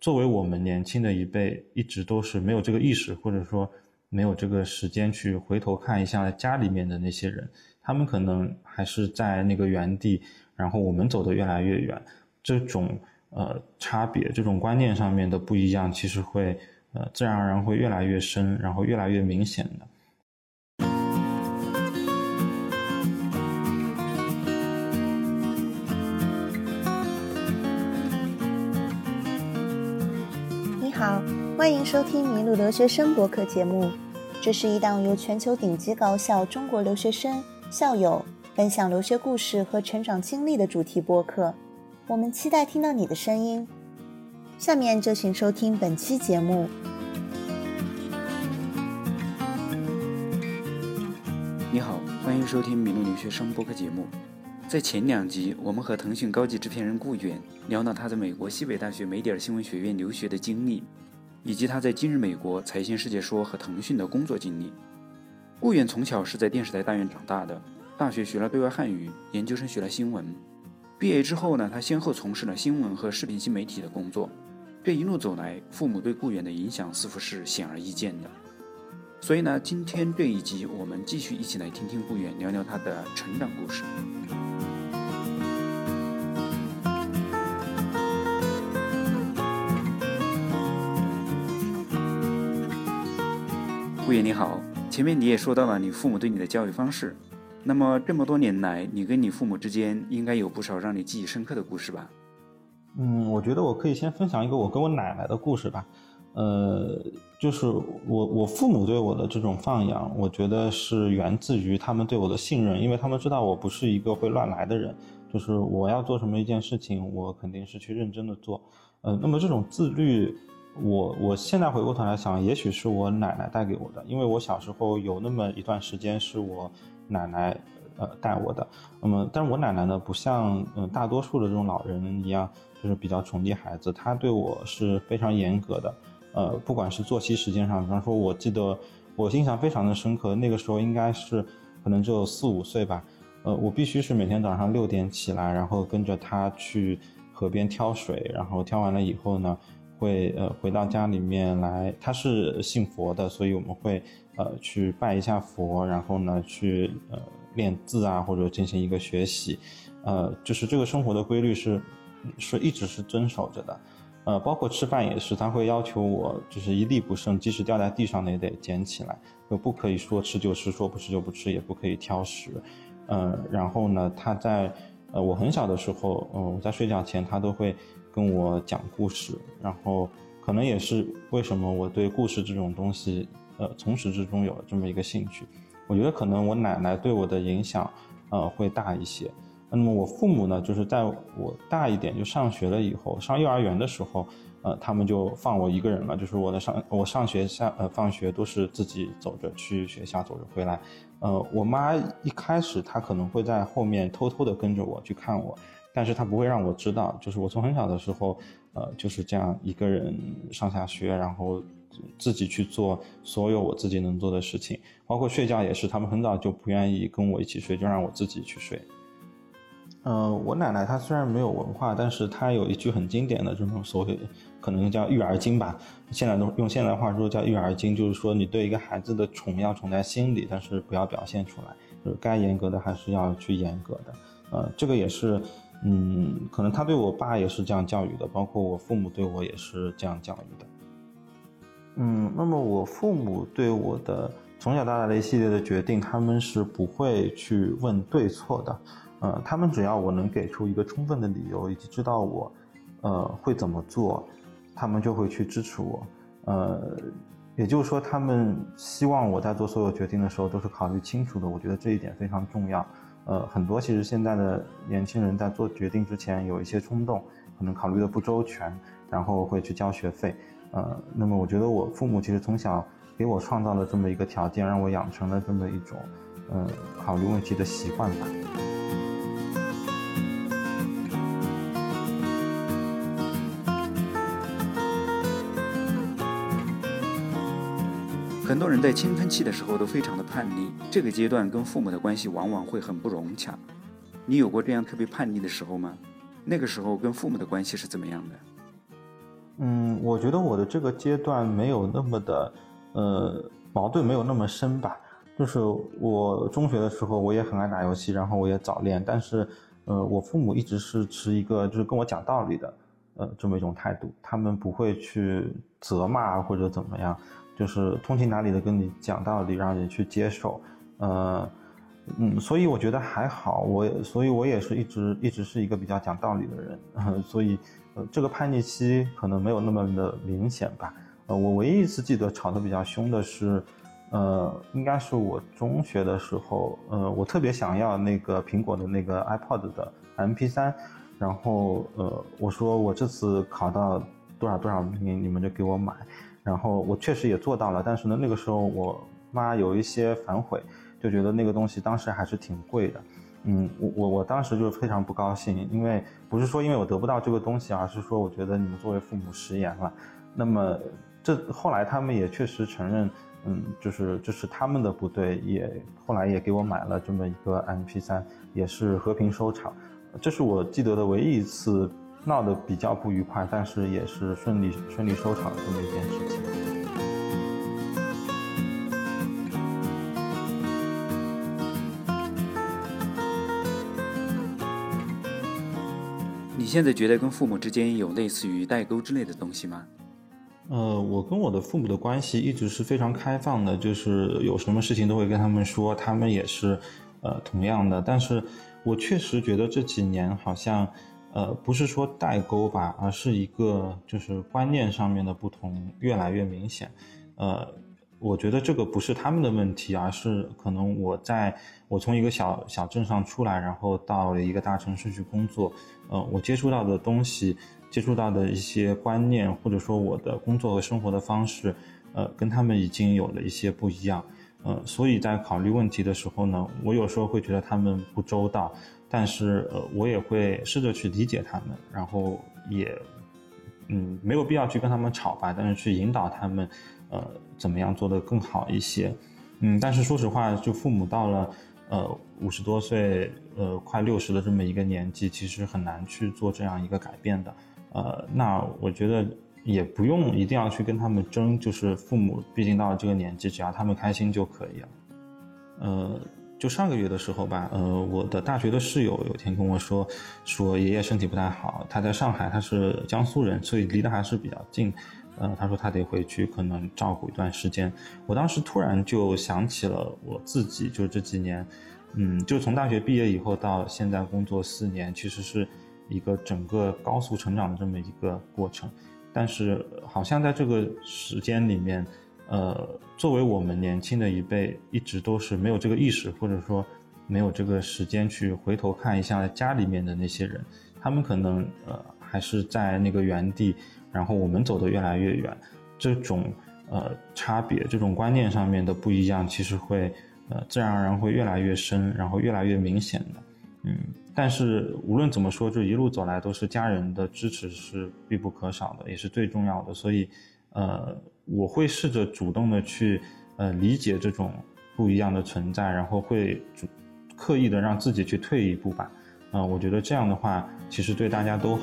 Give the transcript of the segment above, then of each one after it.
作为我们年轻的一辈，一直都是没有这个意识，或者说没有这个时间去回头看一下家里面的那些人，他们可能还是在那个原地，然后我们走得越来越远，这种呃差别，这种观念上面的不一样，其实会呃自然而然会越来越深，然后越来越明显的。好，欢迎收听《麋鹿留学生》博客节目。这是一档由全球顶级高校中国留学生、校友分享留学故事和成长经历的主题播客。我们期待听到你的声音。下面就请收听本期节目。你好，欢迎收听《麋鹿留学生》播客节目。在前两集，我们和腾讯高级制片人顾远聊到他在美国西北大学梅迪尔新闻学院留学的经历，以及他在今日美国财新世界说和腾讯的工作经历。顾远从小是在电视台大院长大的，大学学了对外汉语，研究生学了新闻。毕业之后呢，他先后从事了新闻和视频新媒体的工作。这一路走来，父母对顾远的影响似乎是显而易见的。所以呢，今天这一集我们继续一起来听听顾远聊聊他的成长故事。顾远你好，前面你也说到了你父母对你的教育方式，那么这么多年来，你跟你父母之间应该有不少让你记忆深刻的故事吧？嗯，我觉得我可以先分享一个我跟我奶奶的故事吧。呃，就是我我父母对我的这种放养，我觉得是源自于他们对我的信任，因为他们知道我不是一个会乱来的人，就是我要做什么一件事情，我肯定是去认真的做。呃，那么这种自律。我我现在回过头来想，也许是我奶奶带给我的，因为我小时候有那么一段时间是我奶奶呃带我的。那么，但是我奶奶呢，不像嗯大多数的这种老人一样，就是比较宠溺孩子，她对我是非常严格的。呃，不管是作息时间上，比方说，我记得我印象非常的深刻，那个时候应该是可能只有四五岁吧。呃，我必须是每天早上六点起来，然后跟着他去河边挑水，然后挑完了以后呢。会呃回到家里面来，他是信佛的，所以我们会呃去拜一下佛，然后呢去呃练字啊，或者进行一个学习，呃就是这个生活的规律是是一直是遵守着的，呃包括吃饭也是，他会要求我就是一粒不剩，即使掉在地上也得捡起来，就不可以说吃就吃，说不吃就不吃，也不可以挑食，呃然后呢他在呃我很小的时候，嗯我在睡觉前他都会。跟我讲故事，然后可能也是为什么我对故事这种东西，呃，从始至终有这么一个兴趣。我觉得可能我奶奶对我的影响，呃，会大一些。那么我父母呢，就是在我大一点就上学了以后，上幼儿园的时候，呃，他们就放我一个人了，就是我的上我上学下呃放学都是自己走着去学校，走着回来。呃，我妈一开始她可能会在后面偷偷的跟着我去看我。但是她不会让我知道，就是我从很小的时候，呃，就是这样一个人上下学，然后自己去做所有我自己能做的事情，包括睡觉也是，他们很早就不愿意跟我一起睡，就让我自己去睡。呃，我奶奶她虽然没有文化，但是她有一句很经典的这种所谓，可能叫育儿经吧，现在都用现代话说叫育儿经，就是说你对一个孩子的宠要宠在心里，但是不要表现出来，就是该严格的还是要去严格的。呃，这个也是。嗯，可能他对我爸也是这样教育的，包括我父母对我也是这样教育的。嗯，那么我父母对我的从小到大的一系列的决定，他们是不会去问对错的。呃，他们只要我能给出一个充分的理由，以及知道我，呃，会怎么做，他们就会去支持我。呃，也就是说，他们希望我在做所有决定的时候都是考虑清楚的。我觉得这一点非常重要。呃，很多其实现在的年轻人在做决定之前有一些冲动，可能考虑的不周全，然后会去交学费。呃，那么我觉得我父母其实从小给我创造了这么一个条件，让我养成了这么一种，呃，考虑问题的习惯吧。很多人在青春期的时候都非常的叛逆，这个阶段跟父母的关系往往会很不融洽。你有过这样特别叛逆的时候吗？那个时候跟父母的关系是怎么样的？嗯，我觉得我的这个阶段没有那么的，呃，矛盾没有那么深吧。就是我中学的时候，我也很爱打游戏，然后我也早恋，但是，呃，我父母一直是持一个就是跟我讲道理的，呃，这么一种态度，他们不会去责骂或者怎么样，就是通情达理的跟你讲道理，让你去接受，呃，嗯，所以我觉得还好，我所以我也是一直一直是一个比较讲道理的人，所以。呃，这个叛逆期可能没有那么的明显吧。呃，我唯一一次记得吵得比较凶的是，呃，应该是我中学的时候，呃，我特别想要那个苹果的那个 iPod 的 MP3，然后呃，我说我这次考到多少多少名，你们就给我买。然后我确实也做到了，但是呢，那个时候我妈有一些反悔，就觉得那个东西当时还是挺贵的。嗯，我我我当时就非常不高兴，因为不是说因为我得不到这个东西，而是说我觉得你们作为父母食言了。那么这后来他们也确实承认，嗯，就是这是他们的不对，也后来也给我买了这么一个 MP3，也是和平收场。这是我记得的唯一一次闹得比较不愉快，但是也是顺利顺利收场的这么一件事情。你现在觉得跟父母之间有类似于代沟之类的东西吗？呃，我跟我的父母的关系一直是非常开放的，就是有什么事情都会跟他们说，他们也是，呃，同样的。但是我确实觉得这几年好像，呃，不是说代沟吧，而是一个就是观念上面的不同越来越明显，呃。我觉得这个不是他们的问题，而是可能我在我从一个小小镇上出来，然后到了一个大城市去工作，呃，我接触到的东西，接触到的一些观念，或者说我的工作和生活的方式，呃，跟他们已经有了一些不一样，呃，所以在考虑问题的时候呢，我有时候会觉得他们不周到，但是呃，我也会试着去理解他们，然后也，嗯，没有必要去跟他们吵吧，但是去引导他们。呃，怎么样做得更好一些？嗯，但是说实话，就父母到了呃五十多岁，呃快六十的这么一个年纪，其实很难去做这样一个改变的。呃，那我觉得也不用一定要去跟他们争，就是父母毕竟到了这个年纪，只要他们开心就可以了。呃，就上个月的时候吧，呃，我的大学的室友有天跟我说，说爷爷身体不太好，他在上海，他是江苏人，所以离得还是比较近。呃，他说他得回去，可能照顾一段时间。我当时突然就想起了我自己，就这几年，嗯，就从大学毕业以后到现在工作四年，其实是一个整个高速成长的这么一个过程。但是好像在这个时间里面，呃，作为我们年轻的一辈，一直都是没有这个意识，或者说没有这个时间去回头看一下家里面的那些人，他们可能呃还是在那个原地。然后我们走得越来越远，这种呃差别，这种观念上面的不一样，其实会呃自然而然会越来越深，然后越来越明显的，嗯。但是无论怎么说，这一路走来都是家人的支持是必不可少的，也是最重要的。所以，呃，我会试着主动的去呃理解这种不一样的存在，然后会主刻意的让自己去退一步吧。啊，我觉得这样的话，其实对大家都好。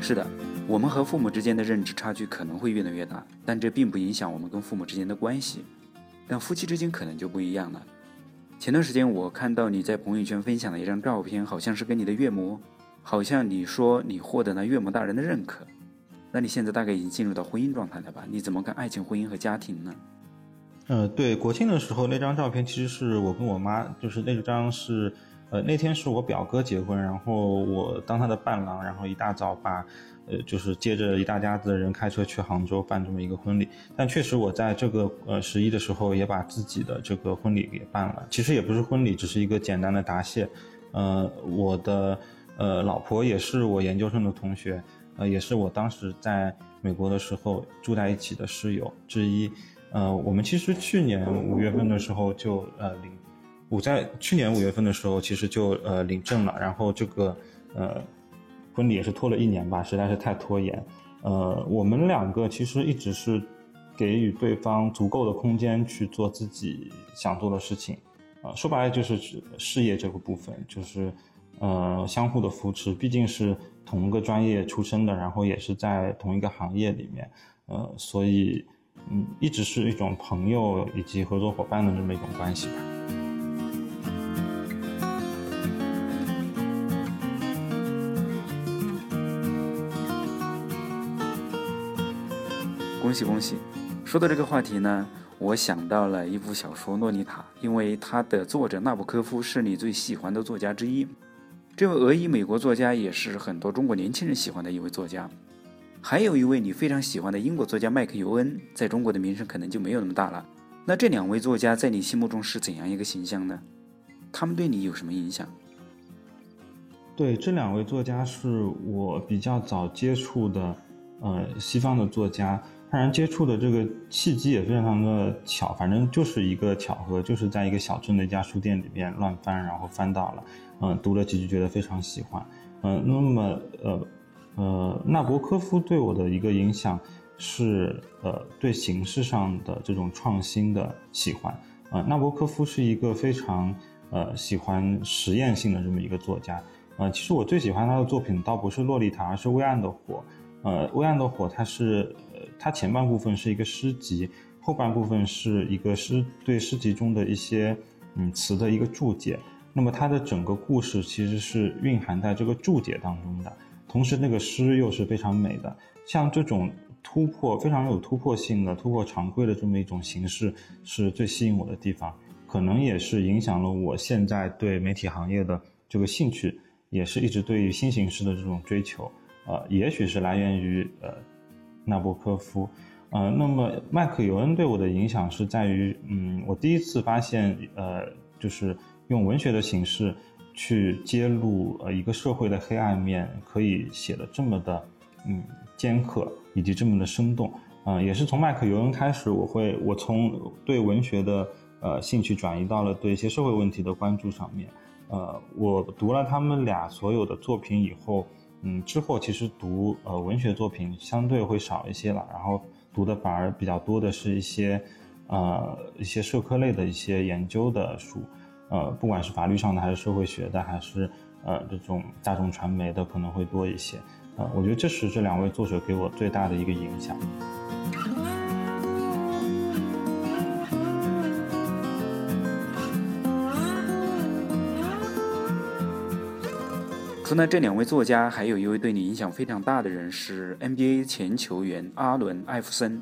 是的，我们和父母之间的认知差距可能会越来越大，但这并不影响我们跟父母之间的关系。但夫妻之间可能就不一样了。前段时间我看到你在朋友圈分享了一张照片，好像是跟你的岳母，好像你说你获得了岳母大人的认可。那你现在大概已经进入到婚姻状态了吧？你怎么看爱情、婚姻和家庭呢？呃，对，国庆的时候那张照片，其实是我跟我妈，就是那张是。呃，那天是我表哥结婚，然后我当他的伴郎，然后一大早把，呃，就是接着一大家子的人开车去杭州办这么一个婚礼。但确实我在这个呃十一的时候也把自己的这个婚礼给办了。其实也不是婚礼，只是一个简单的答谢。呃，我的呃老婆也是我研究生的同学，呃，也是我当时在美国的时候住在一起的室友之一。呃，我们其实去年五月份的时候就呃领。我在去年五月份的时候，其实就呃领证了，然后这个呃婚礼也是拖了一年吧，实在是太拖延。呃，我们两个其实一直是给予对方足够的空间去做自己想做的事情，啊，说白了就是指事业这个部分，就是呃相互的扶持，毕竟是同一个专业出身的，然后也是在同一个行业里面，呃，所以嗯一直是一种朋友以及合作伙伴的这么一种关系吧。恭喜恭喜！说到这个话题呢，我想到了一部小说《洛丽塔》，因为它的作者纳博科夫是你最喜欢的作家之一。这位俄裔美国作家也是很多中国年轻人喜欢的一位作家。还有一位你非常喜欢的英国作家麦克尤恩，在中国的名声可能就没有那么大了。那这两位作家在你心目中是怎样一个形象呢？他们对你有什么影响？对，这两位作家是我比较早接触的，呃，西方的作家。当然，接触的这个契机也非常的巧，反正就是一个巧合，就是在一个小镇的一家书店里面乱翻，然后翻到了，嗯，读了几句觉得非常喜欢，嗯，那么呃呃，纳博科夫对我的一个影响是呃对形式上的这种创新的喜欢，呃，纳博科夫是一个非常呃喜欢实验性的这么一个作家，呃，其实我最喜欢他的作品倒不是《洛丽塔》，而是《微暗的火》，呃，《微暗的火》它是。它前半部分是一个诗集，后半部分是一个诗对诗集中的一些嗯词的一个注解。那么它的整个故事其实是蕴含在这个注解当中的，同时那个诗又是非常美的。像这种突破非常有突破性的、突破常规的这么一种形式，是最吸引我的地方，可能也是影响了我现在对媒体行业的这个兴趣，也是一直对于新形式的这种追求。呃，也许是来源于呃。纳博科夫，呃，那么麦克尤恩对我的影响是在于，嗯，我第一次发现，呃，就是用文学的形式去揭露呃一个社会的黑暗面，可以写的这么的，嗯，尖刻以及这么的生动，啊，也是从麦克尤恩开始，我会我从对文学的呃兴趣转移到了对一些社会问题的关注上面，呃，我读了他们俩所有的作品以后。嗯，之后其实读呃文学作品相对会少一些了，然后读的反而比较多的是一些，呃一些社科类的一些研究的书，呃不管是法律上的还是社会学的，还是呃这种大众传媒的可能会多一些，呃我觉得这是这两位作者给我最大的一个影响。除了这两位作家，还有一位对你影响非常大的人是 NBA 前球员阿伦·艾弗森。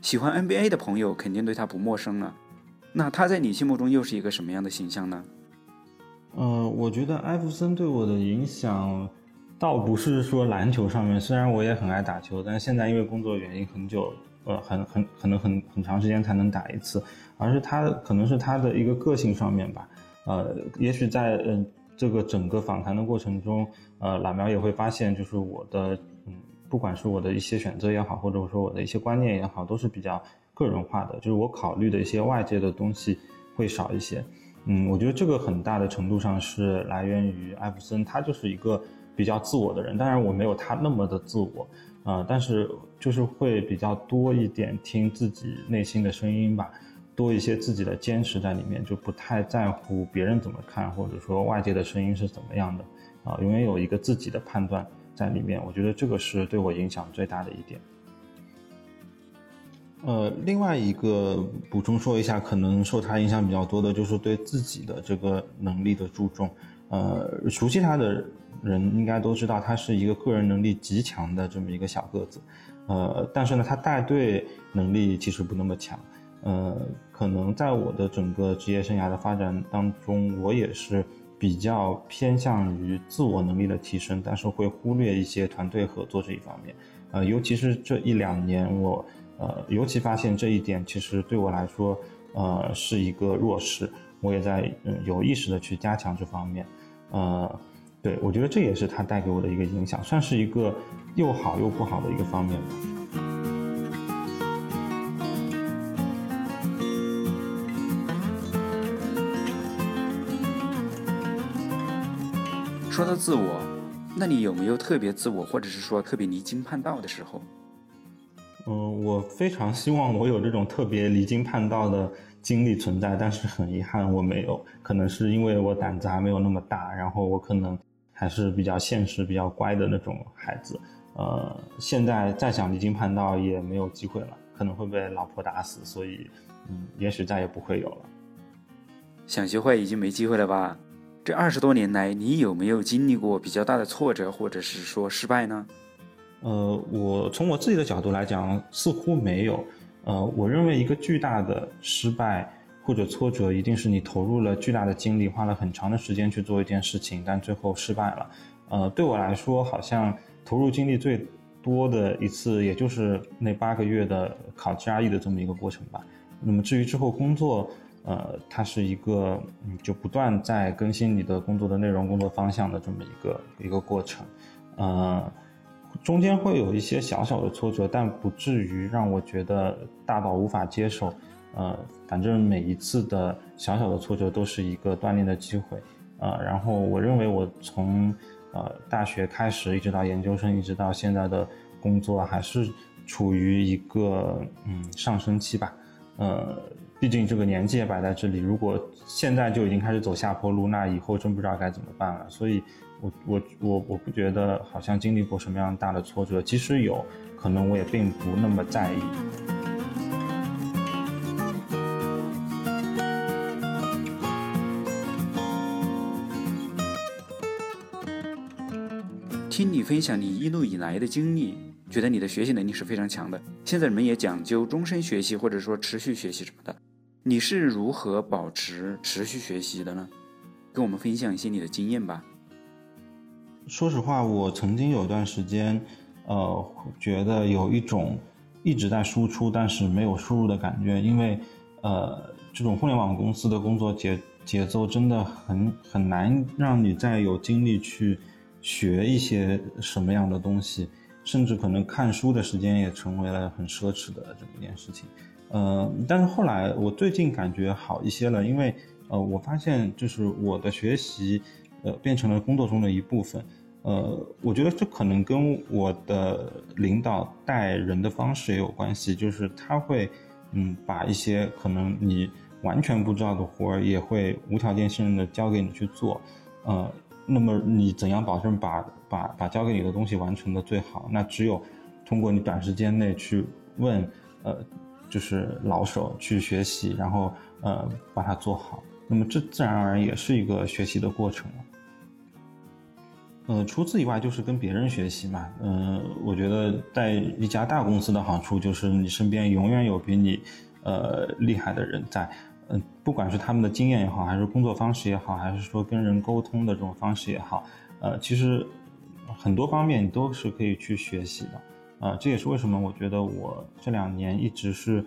喜欢 NBA 的朋友肯定对他不陌生了。那他在你心目中又是一个什么样的形象呢？呃，我觉得艾弗森对我的影响，倒不是说篮球上面，虽然我也很爱打球，但现在因为工作原因，很久，呃，很很可能很很长时间才能打一次，而是他可能是他的一个个性上面吧。呃，也许在嗯。这个整个访谈的过程中，呃，老苗也会发现，就是我的，嗯，不管是我的一些选择也好，或者说我的一些观念也好，都是比较个人化的，就是我考虑的一些外界的东西会少一些。嗯，我觉得这个很大的程度上是来源于艾弗森，他就是一个比较自我的人，当然我没有他那么的自我，呃，但是就是会比较多一点听自己内心的声音吧。多一些自己的坚持在里面，就不太在乎别人怎么看，或者说外界的声音是怎么样的，啊，永远有一个自己的判断在里面。我觉得这个是对我影响最大的一点。呃，另外一个补充说一下，可能受他影响比较多的就是对自己的这个能力的注重。呃，熟悉他的人应该都知道，他是一个个人能力极强的这么一个小个子。呃，但是呢，他带队能力其实不那么强。呃，可能在我的整个职业生涯的发展当中，我也是比较偏向于自我能力的提升，但是会忽略一些团队合作这一方面。呃，尤其是这一两年，我呃尤其发现这一点，其实对我来说，呃是一个弱势。我也在嗯有意识的去加强这方面。呃，对我觉得这也是他带给我的一个影响，算是一个又好又不好的一个方面吧。说到自我，那你有没有特别自我，或者是说特别离经叛道的时候？嗯，我非常希望我有这种特别离经叛道的经历存在，但是很遗憾我没有。可能是因为我胆子还没有那么大，然后我可能还是比较现实、比较乖的那种孩子。呃，现在再想离经叛道也没有机会了，可能会被老婆打死，所以，嗯，也许再也不会有了。想学坏已经没机会了吧？这二十多年来，你有没有经历过比较大的挫折，或者是说失败呢？呃，我从我自己的角度来讲，似乎没有。呃，我认为一个巨大的失败或者挫折，一定是你投入了巨大的精力，花了很长的时间去做一件事情，但最后失败了。呃，对我来说，好像投入精力最多的一次，也就是那八个月的考 GRE 的这么一个过程吧。那么至于之后工作，呃，它是一个嗯，就不断在更新你的工作的内容、工作方向的这么一个一个过程，呃，中间会有一些小小的挫折，但不至于让我觉得大到无法接受，呃，反正每一次的小小的挫折都是一个锻炼的机会，呃，然后我认为我从呃大学开始一直到研究生，一直到现在的工作，还是处于一个嗯上升期吧，呃。毕竟这个年纪也摆在这里，如果现在就已经开始走下坡路，那以后真不知道该怎么办了。所以，我我我我不觉得好像经历过什么样大的挫折，即使有可能，我也并不那么在意。听你分享你一路以来的经历，觉得你的学习能力是非常强的。现在人们也讲究终身学习，或者说持续学习什么的。你是如何保持持续学习的呢？跟我们分享一些你的经验吧。说实话，我曾经有段时间，呃，觉得有一种一直在输出但是没有输入的感觉，因为，呃，这种互联网公司的工作节节奏真的很很难让你再有精力去学一些什么样的东西，甚至可能看书的时间也成为了很奢侈的这么一件事情。呃，但是后来我最近感觉好一些了，因为呃，我发现就是我的学习，呃，变成了工作中的一部分。呃，我觉得这可能跟我的领导带人的方式也有关系，就是他会，嗯，把一些可能你完全不知道的活儿，也会无条件信任的交给你去做。呃，那么你怎样保证把把把交给你的东西完成的最好？那只有通过你短时间内去问，呃。就是老手去学习，然后呃把它做好，那么这自然而然也是一个学习的过程了。呃，除此以外就是跟别人学习嘛。嗯，我觉得在一家大公司的好处就是你身边永远有比你呃厉害的人在。嗯，不管是他们的经验也好，还是工作方式也好，还是说跟人沟通的这种方式也好，呃，其实很多方面你都是可以去学习的。啊，这也是为什么我觉得我这两年一直是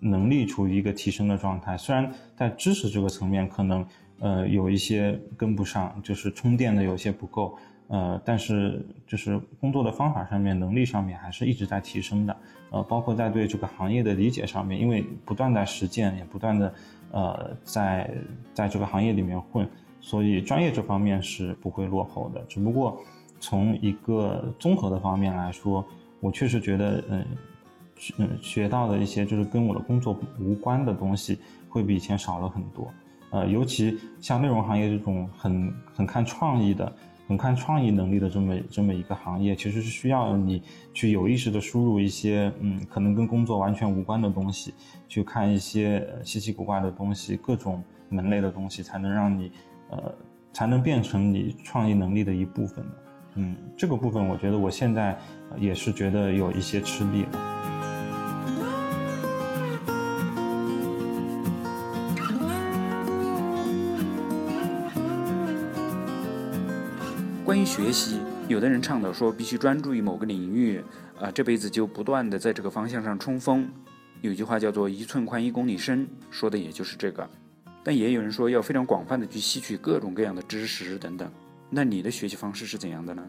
能力处于一个提升的状态。虽然在知识这个层面可能呃有一些跟不上，就是充电的有些不够，呃，但是就是工作的方法上面、能力上面还是一直在提升的。呃，包括在对这个行业的理解上面，因为不断在实践，也不断的呃在在这个行业里面混，所以专业这方面是不会落后的。只不过从一个综合的方面来说。我确实觉得，嗯，嗯，学到的一些就是跟我的工作无关的东西，会比以前少了很多。呃，尤其像内容行业这种很很看创意的、很看创意能力的这么这么一个行业，其实是需要你去有意识的输入一些，嗯，可能跟工作完全无关的东西，去看一些稀奇古怪的东西，各种门类的东西，才能让你，呃，才能变成你创意能力的一部分的。嗯，这个部分我觉得我现在也是觉得有一些吃力了。学习，有的人倡导说必须专注于某个领域，啊，这辈子就不断的在这个方向上冲锋。有句话叫做“一寸宽一公里深”，说的也就是这个。但也有人说要非常广泛的去吸取各种各样的知识等等。那你的学习方式是怎样的呢？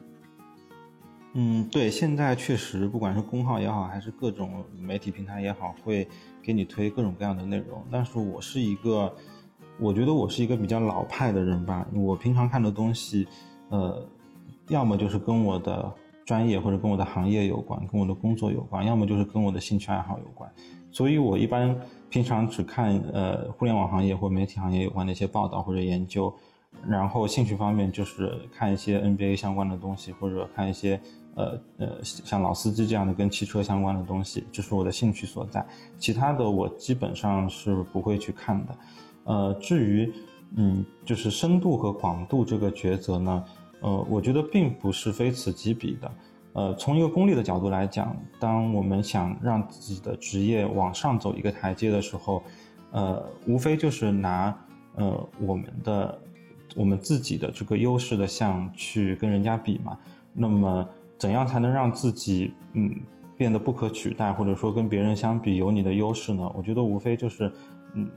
嗯，对，现在确实，不管是公号也好，还是各种媒体平台也好，会给你推各种各样的内容。但是我是一个，我觉得我是一个比较老派的人吧。我平常看的东西，呃，要么就是跟我的。专业或者跟我的行业有关，跟我的工作有关，要么就是跟我的兴趣爱好有关。所以我一般平常只看呃互联网行业或媒体行业有关的一些报道或者研究，然后兴趣方面就是看一些 NBA 相关的东西，或者看一些呃呃像老司机这样的跟汽车相关的东西，这是我的兴趣所在。其他的我基本上是不会去看的。呃，至于嗯就是深度和广度这个抉择呢，呃，我觉得并不是非此即彼的。呃，从一个功利的角度来讲，当我们想让自己的职业往上走一个台阶的时候，呃，无非就是拿呃我们的我们自己的这个优势的项去跟人家比嘛。那么，怎样才能让自己嗯变得不可取代，或者说跟别人相比有你的优势呢？我觉得无非就是嗯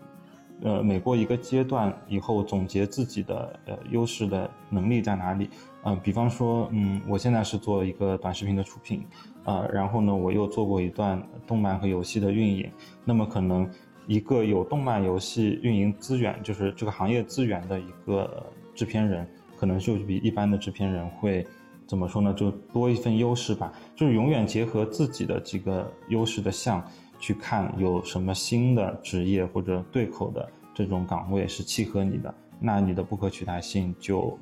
呃每过一个阶段以后，总结自己的呃优势的能力在哪里。嗯，比方说，嗯，我现在是做一个短视频的出品，呃，然后呢，我又做过一段动漫和游戏的运营，那么可能一个有动漫游戏运营资源，就是这个行业资源的一个制片人，可能就比一般的制片人会怎么说呢？就多一份优势吧。就是永远结合自己的几个优势的项去看，有什么新的职业或者对口的这种岗位是契合你的，那你的不可取代性就。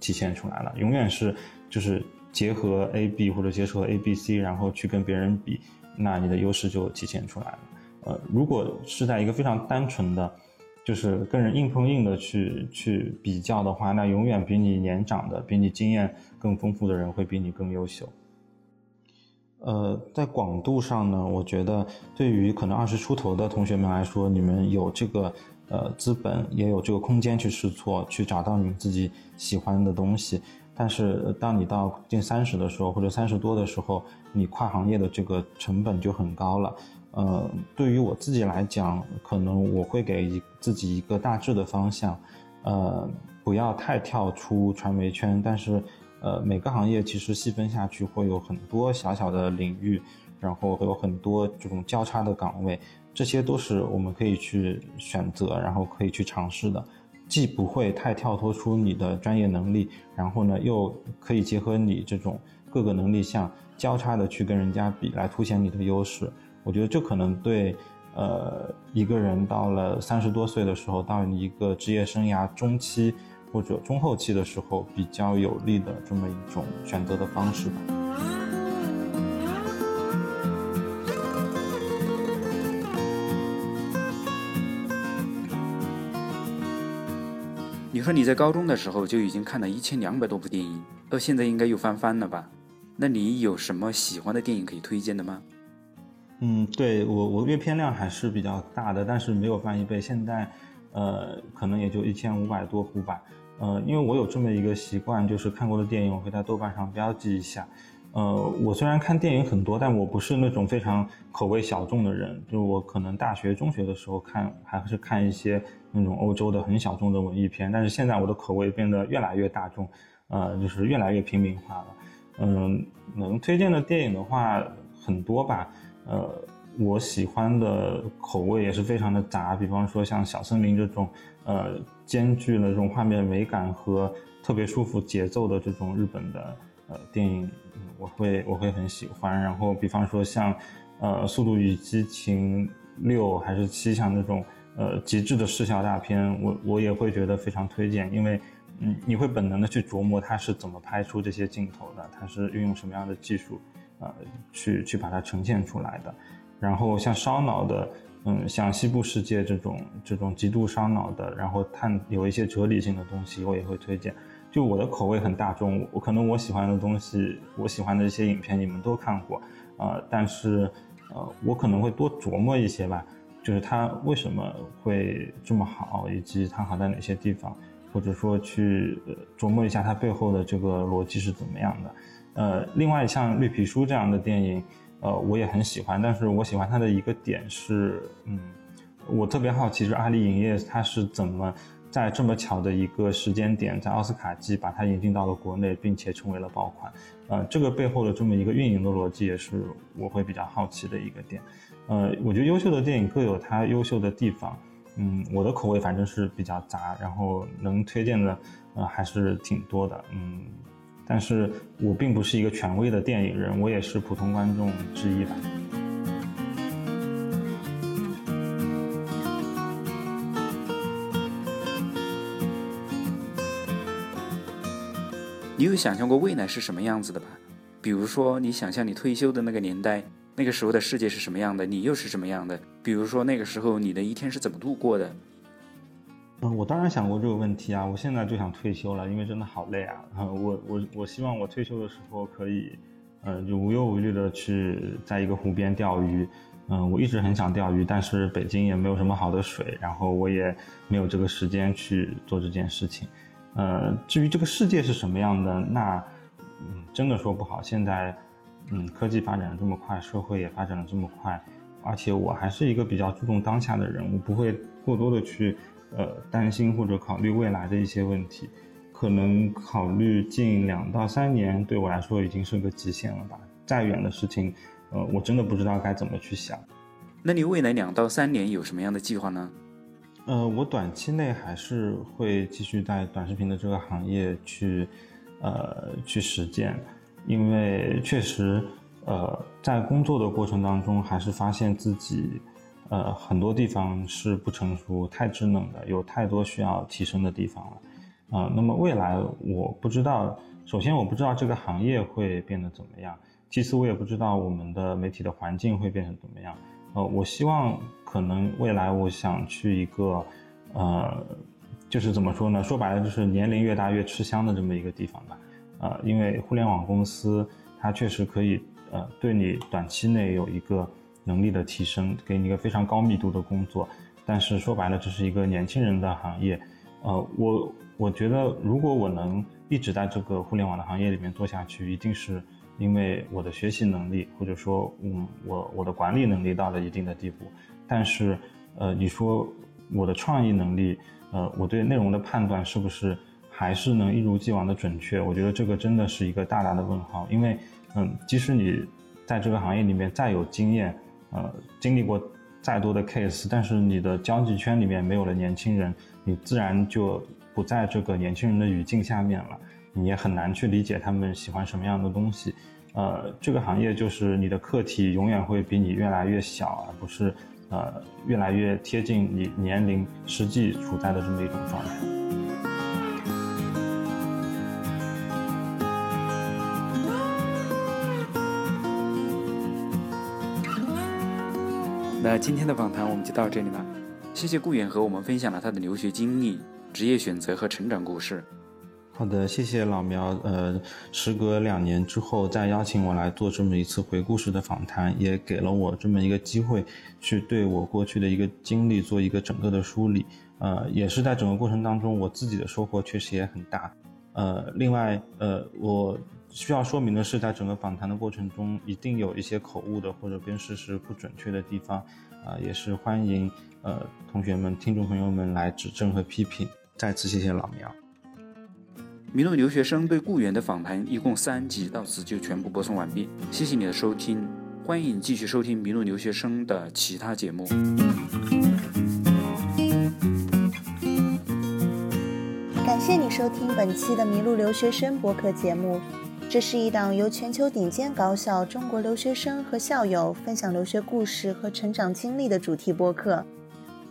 体现出来了，永远是就是结合 A B 或者结合 A B C，然后去跟别人比，那你的优势就体现出来了。呃，如果是在一个非常单纯的，就是跟人硬碰硬的去去比较的话，那永远比你年长的、比你经验更丰富的人会比你更优秀。呃，在广度上呢，我觉得对于可能二十出头的同学们来说，你们有这个。呃，资本也有这个空间去试错，去找到你们自己喜欢的东西。但是，当你到近三十的时候，或者三十多的时候，你跨行业的这个成本就很高了。呃，对于我自己来讲，可能我会给一自己一个大致的方向，呃，不要太跳出传媒圈。但是，呃，每个行业其实细分下去会有很多小小的领域，然后会有很多这种交叉的岗位。这些都是我们可以去选择，然后可以去尝试的，既不会太跳脱出你的专业能力，然后呢，又可以结合你这种各个能力项交叉的去跟人家比，来凸显你的优势。我觉得这可能对，呃，一个人到了三十多岁的时候，到一个职业生涯中期或者中后期的时候，比较有利的这么一种选择的方式吧。你说你在高中的时候就已经看了一千两百多部电影，到现在应该又翻番了吧？那你有什么喜欢的电影可以推荐的吗？嗯，对我我阅片量还是比较大的，但是没有翻一倍。现在，呃，可能也就一千五百多部吧。呃，因为我有这么一个习惯，就是看过的电影我会在豆瓣上标记一下。呃，我虽然看电影很多，但我不是那种非常口味小众的人。就我可能大学、中学的时候看还是看一些。那种欧洲的很小众的文艺片，但是现在我的口味变得越来越大众，呃，就是越来越平民化了。嗯，能推荐的电影的话很多吧，呃，我喜欢的口味也是非常的杂，比方说像《小森林》这种，呃，兼具了这种画面美感和特别舒服节奏的这种日本的呃电影，我会我会很喜欢。然后比方说像，呃，《速度与激情六》还是七，像那种。呃，极致的视效大片，我我也会觉得非常推荐，因为，嗯，你会本能的去琢磨它是怎么拍出这些镜头的，它是运用什么样的技术，呃，去去把它呈现出来的。然后像烧脑的，嗯，像西部世界这种这种极度烧脑的，然后探有一些哲理性的东西，我也会推荐。就我的口味很大众，我可能我喜欢的东西，我喜欢的一些影片，你们都看过，呃，但是，呃，我可能会多琢磨一些吧。就是它为什么会这么好，以及它好在哪些地方，或者说去呃琢磨一下它背后的这个逻辑是怎么样的。呃，另外像《绿皮书》这样的电影，呃，我也很喜欢。但是我喜欢它的一个点是，嗯，我特别好奇，是阿里影业它是怎么在这么巧的一个时间点，在奥斯卡季把它引进到了国内，并且成为了爆款。呃，这个背后的这么一个运营的逻辑，也是我会比较好奇的一个点。呃，我觉得优秀的电影各有它优秀的地方，嗯，我的口味反正是比较杂，然后能推荐的，呃，还是挺多的，嗯，但是我并不是一个权威的电影人，我也是普通观众之一吧。你有想象过未来是什么样子的吧？比如说，你想象你退休的那个年代，那个时候的世界是什么样的，你又是什么样的？比如说那个时候你的一天是怎么度过的？嗯，我当然想过这个问题啊！我现在就想退休了，因为真的好累啊！我我我希望我退休的时候可以，呃，就无忧无虑的去在一个湖边钓鱼。嗯，我一直很想钓鱼，但是北京也没有什么好的水，然后我也没有这个时间去做这件事情。呃，至于这个世界是什么样的，那，嗯，真的说不好。现在，嗯，科技发展的这么快，社会也发展的这么快，而且我还是一个比较注重当下的人，我不会过多的去，呃，担心或者考虑未来的一些问题。可能考虑近两到三年，对我来说已经是个极限了吧。再远的事情，呃，我真的不知道该怎么去想。那你未来两到三年有什么样的计划呢？呃，我短期内还是会继续在短视频的这个行业去，呃，去实践，因为确实，呃，在工作的过程当中，还是发现自己，呃，很多地方是不成熟、太稚嫩的，有太多需要提升的地方了，啊，那么未来我不知道，首先我不知道这个行业会变得怎么样，其次我也不知道我们的媒体的环境会变成怎么样。呃，我希望可能未来我想去一个，呃，就是怎么说呢？说白了就是年龄越大越吃香的这么一个地方吧。呃，因为互联网公司它确实可以，呃，对你短期内有一个能力的提升，给你一个非常高密度的工作。但是说白了，这是一个年轻人的行业。呃，我我觉得如果我能一直在这个互联网的行业里面做下去，一定是。因为我的学习能力，或者说，嗯，我我的管理能力到了一定的地步，但是，呃，你说我的创意能力，呃，我对内容的判断是不是还是能一如既往的准确？我觉得这个真的是一个大大的问号。因为，嗯，即使你在这个行业里面再有经验，呃，经历过再多的 case，但是你的交际圈里面没有了年轻人，你自然就不在这个年轻人的语境下面了。你也很难去理解他们喜欢什么样的东西，呃，这个行业就是你的课题永远会比你越来越小，而不是呃越来越贴近你年龄实际处在的这么一种状态。那今天的访谈我们就到这里了，谢谢顾远和我们分享了他的留学经历、职业选择和成长故事。好的，谢谢老苗。呃，时隔两年之后再邀请我来做这么一次回顾式的访谈，也给了我这么一个机会，去对我过去的一个经历做一个整个的梳理。呃，也是在整个过程当中，我自己的收获确实也很大。呃，另外，呃，我需要说明的是，在整个访谈的过程中，一定有一些口误的或者跟事实不准确的地方，啊，也是欢迎呃同学们、听众朋友们来指正和批评。再次谢谢老苗。迷路留学生对雇员的访谈一共三集，到此就全部播送完毕。谢谢你的收听，欢迎继续收听迷路留学生的其他节目。感谢你收听本期的迷路留学生播客节目，这是一档由全球顶尖高校中国留学生和校友分享留学故事和成长经历的主题播客。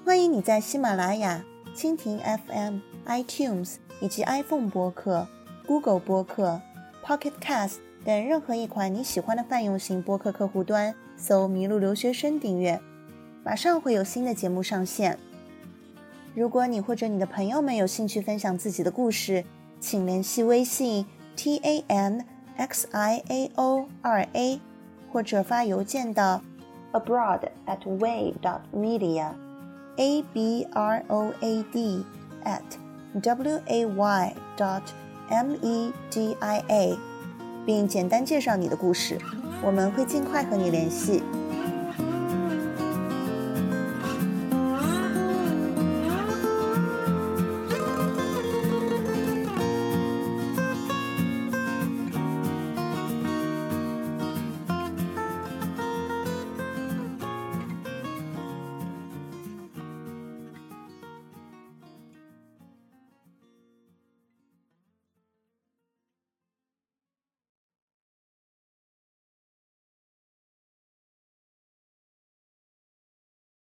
欢迎你在喜马拉雅、蜻蜓 FM、iTunes。以及 iPhone 播客、Google 播客、Pocket Cast 等任何一款你喜欢的泛用型播客客户端搜“麋鹿留学生”订阅，马上会有新的节目上线。如果你或者你的朋友们有兴趣分享自己的故事，请联系微信 t a n x i a o 二 a，或者发邮件到 abroad at way dot media a b r o a d at w a y dot m e d i a，并简单介绍你的故事，我们会尽快和你联系。